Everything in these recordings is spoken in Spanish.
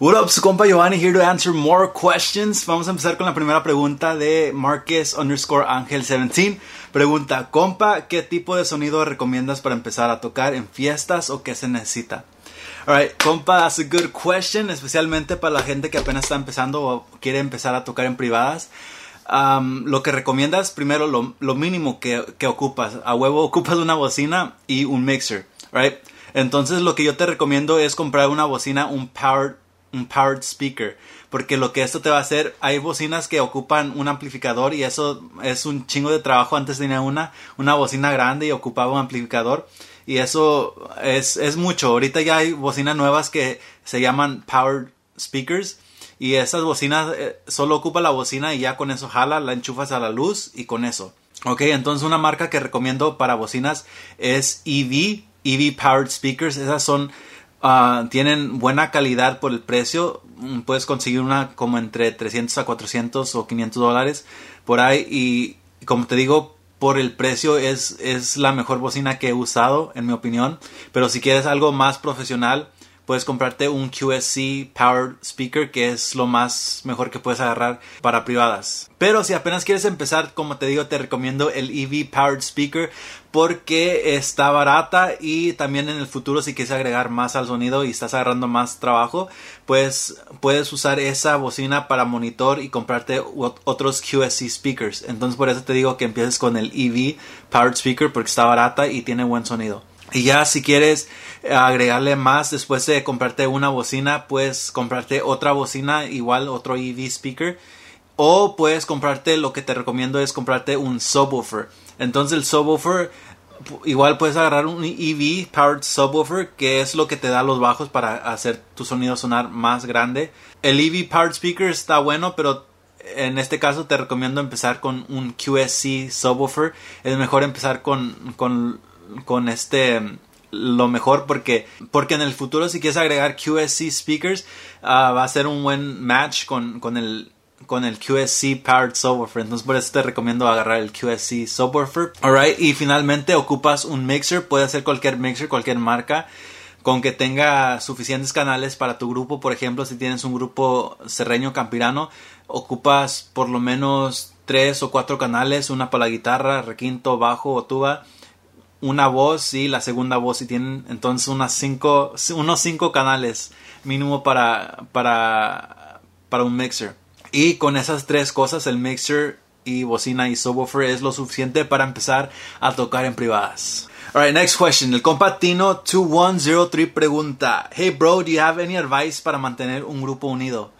What up, su compa Giovanni here to answer more questions. Vamos a empezar con la primera pregunta de Marcus underscore Angel 17. Pregunta, compa, ¿qué tipo de sonido recomiendas para empezar a tocar en fiestas o qué se necesita? Alright, compa, that's a good question, especialmente para la gente que apenas está empezando o quiere empezar a tocar en privadas. Um, lo que recomiendas, primero, lo, lo mínimo que, que, ocupas. A huevo ocupas una bocina y un mixer, right? Entonces, lo que yo te recomiendo es comprar una bocina, un powered un powered speaker. Porque lo que esto te va a hacer, hay bocinas que ocupan un amplificador y eso es un chingo de trabajo. Antes tenía una, una bocina grande y ocupaba un amplificador. Y eso es, es mucho. Ahorita ya hay bocinas nuevas que se llaman powered speakers. Y esas bocinas eh, solo ocupa la bocina y ya con eso jala, la enchufas a la luz y con eso. Ok, entonces una marca que recomiendo para bocinas es EV, EV Powered Speakers. Esas son Ah, tienen buena calidad por el precio. Mm, puedes conseguir una como entre 300 a 400 o 500 dólares por ahí. Y como te digo, por el precio es, es la mejor bocina que he usado, en mi opinión. Pero si quieres algo más profesional, puedes comprarte un QSC Power Speaker que es lo más mejor que puedes agarrar para privadas. Pero si apenas quieres empezar, como te digo, te recomiendo el EV Powered Speaker porque está barata y también en el futuro si quieres agregar más al sonido y estás agarrando más trabajo, pues puedes usar esa bocina para monitor y comprarte otros QSC speakers. Entonces por eso te digo que empieces con el EV Powered Speaker porque está barata y tiene buen sonido. Y ya si quieres agregarle más después de comprarte una bocina, puedes comprarte otra bocina, igual otro EV speaker. O puedes comprarte, lo que te recomiendo es comprarte un subwoofer. Entonces el subwoofer, igual puedes agarrar un EV powered subwoofer, que es lo que te da los bajos para hacer tu sonido sonar más grande. El EV powered speaker está bueno, pero en este caso te recomiendo empezar con un QSC subwoofer. Es mejor empezar con, con con este lo mejor porque porque en el futuro si quieres agregar QSC speakers ah, va a ser un buen match con, con el con el QSC Powered Subwoofer. Entonces por eso te recomiendo agarrar el QSC Subwoofer. Alright, y finalmente ocupas un mixer, puede ser cualquier mixer, cualquier marca, con que tenga suficientes canales para tu grupo. Por ejemplo, si tienes un grupo serreño campirano, ocupas por lo menos tres o cuatro canales, una para la guitarra, requinto, bajo o tuba una voz y la segunda voz y tienen entonces unas cinco, unos cinco canales mínimo para, para, para un mixer. Y con esas tres cosas, el mixer y bocina y subwoofer es lo suficiente para empezar a tocar en privadas. Alright, next question. El compatino 2103 pregunta: Hey bro, do you have any advice para mantener un grupo unido?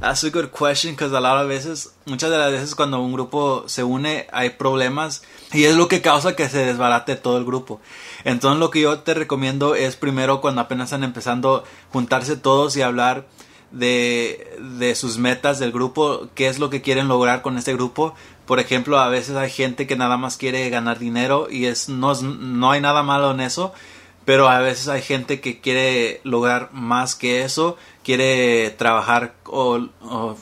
That's a good question because a lot of veces, muchas de las veces cuando un grupo se une hay problemas y es lo que causa que se desbarate todo el grupo. Entonces lo que yo te recomiendo es primero cuando apenas están empezando juntarse todos y hablar de, de sus metas del grupo, qué es lo que quieren lograr con este grupo. Por ejemplo, a veces hay gente que nada más quiere ganar dinero y es no, no hay nada malo en eso pero a veces hay gente que quiere lograr más que eso, quiere trabajar o,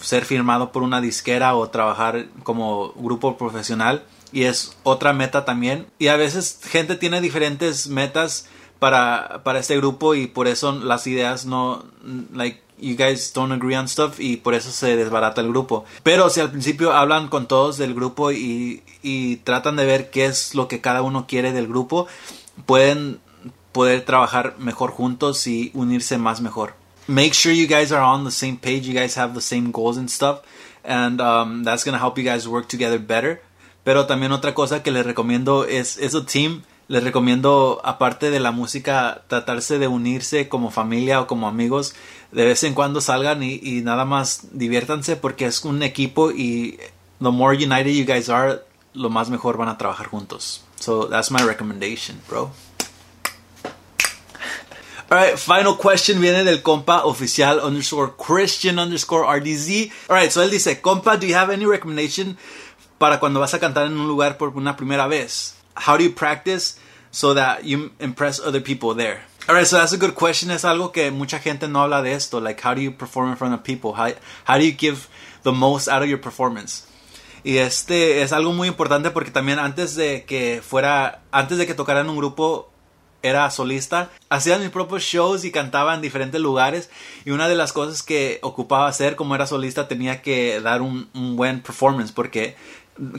ser firmado por una disquera o trabajar como grupo profesional y es otra meta también. Y a veces gente tiene diferentes metas para, para este grupo y por eso las ideas no, like, you guys don't agree on stuff y por eso se desbarata el grupo. Pero si al principio hablan con todos del grupo y, y tratan de ver qué es lo que cada uno quiere del grupo, pueden poder trabajar mejor juntos y unirse más mejor. Make sure you guys are on the same page, you guys have the same goals and stuff, and um, that's going to help you guys work together better. Pero también otra cosa que les recomiendo es, es team. Les recomiendo, aparte de la música, tratarse de unirse como familia o como amigos. De vez en cuando salgan y, y nada más diviértanse porque es un equipo y the more united you guys are, lo más mejor van a trabajar juntos. So that's my recommendation, bro. Alright, final question viene del compa oficial underscore Christian underscore RDZ. Alright, so él dice, compa, do you have any recommendation para cuando vas a cantar en un lugar por una primera vez? How do you practice so that you impress other people there? Alright, so that's a good question. Es algo que mucha gente no habla de esto. Like, how do you perform in front of people? How, how do you give the most out of your performance? Y este es algo muy importante porque también antes de que fuera, antes de que tocara en un grupo, era solista, hacía mis propios shows y cantaba en diferentes lugares. Y una de las cosas que ocupaba hacer como era solista tenía que dar un, un buen performance porque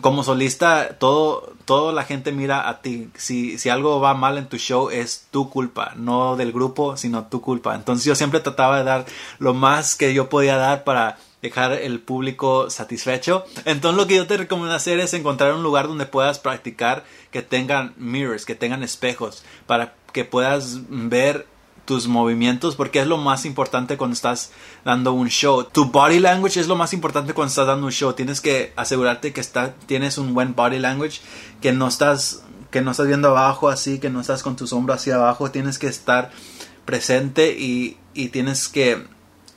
como solista, todo, toda la gente mira a ti. Si, si algo va mal en tu show, es tu culpa, no del grupo, sino tu culpa. Entonces yo siempre trataba de dar lo más que yo podía dar para dejar el público satisfecho. Entonces lo que yo te recomiendo hacer es encontrar un lugar donde puedas practicar que tengan mirrors, que tengan espejos, para que puedas ver tus movimientos porque es lo más importante cuando estás dando un show. Tu body language es lo más importante cuando estás dando un show. Tienes que asegurarte que está, tienes un buen body language, que no estás que no estás viendo abajo así, que no estás con tus hombros hacia abajo, tienes que estar presente y, y tienes que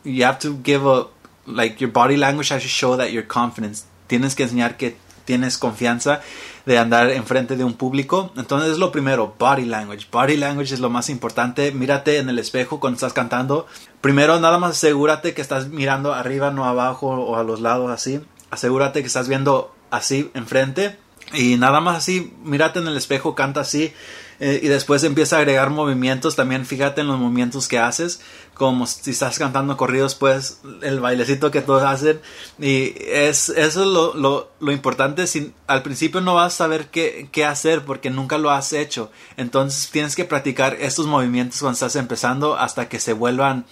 you have to give a like your body language has to show that you're confident. Tienes que enseñar que tienes confianza de andar enfrente de un público. Entonces es lo primero, body language. Body language es lo más importante. Mírate en el espejo cuando estás cantando. Primero nada más asegúrate que estás mirando arriba, no abajo o a los lados así. Asegúrate que estás viendo así enfrente. Y nada más así, mírate en el espejo, canta así. Eh, y después empieza a agregar movimientos. También fíjate en los movimientos que haces como si estás cantando corridos, pues el bailecito que todos hacen. Y es, eso es lo, lo, lo importante. Si, al principio no vas a saber qué, qué, hacer porque nunca lo has hecho. Entonces tienes que practicar estos movimientos cuando estás empezando hasta que se vuelvan,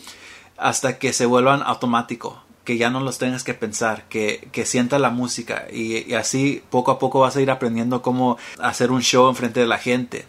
hasta que se vuelvan automático. Que ya no los tengas que pensar, que, que sienta la música. Y, y así poco a poco vas a ir aprendiendo cómo hacer un show enfrente de la gente.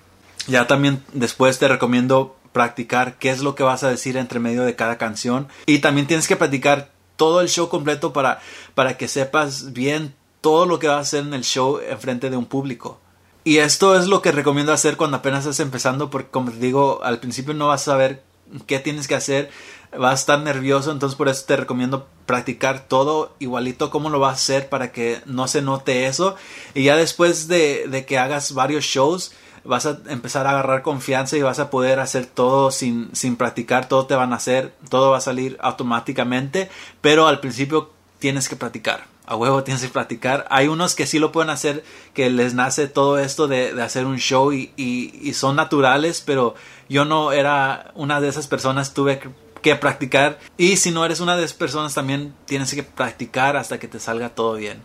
Ya también después te recomiendo practicar qué es lo que vas a decir entre medio de cada canción y también tienes que practicar todo el show completo para, para que sepas bien todo lo que vas a hacer en el show en frente de un público. Y esto es lo que recomiendo hacer cuando apenas estás empezando porque como te digo, al principio no vas a saber qué tienes que hacer, vas a estar nervioso, entonces por eso te recomiendo practicar todo igualito cómo lo vas a hacer para que no se note eso y ya después de, de que hagas varios shows vas a empezar a agarrar confianza y vas a poder hacer todo sin, sin practicar, todo te van a hacer, todo va a salir automáticamente, pero al principio tienes que practicar. A huevo tienes que practicar. Hay unos que sí lo pueden hacer, que les nace todo esto de, de hacer un show y, y, son naturales, pero yo no era una de esas personas, tuve que practicar. Y si no eres una de esas personas, también tienes que practicar hasta que te salga todo bien.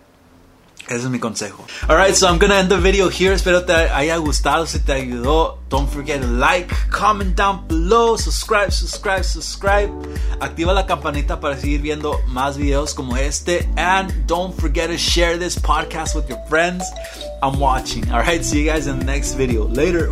Ese es mi consejo. Alright, so I'm gonna end the video here. Espero te haya gustado. Si te ayudó, don't forget to like, comment down below, subscribe, subscribe, subscribe. Activa la campanita para seguir viendo más videos como este. And don't forget to share this podcast with your friends. I'm watching. Alright, see you guys in the next video. Later.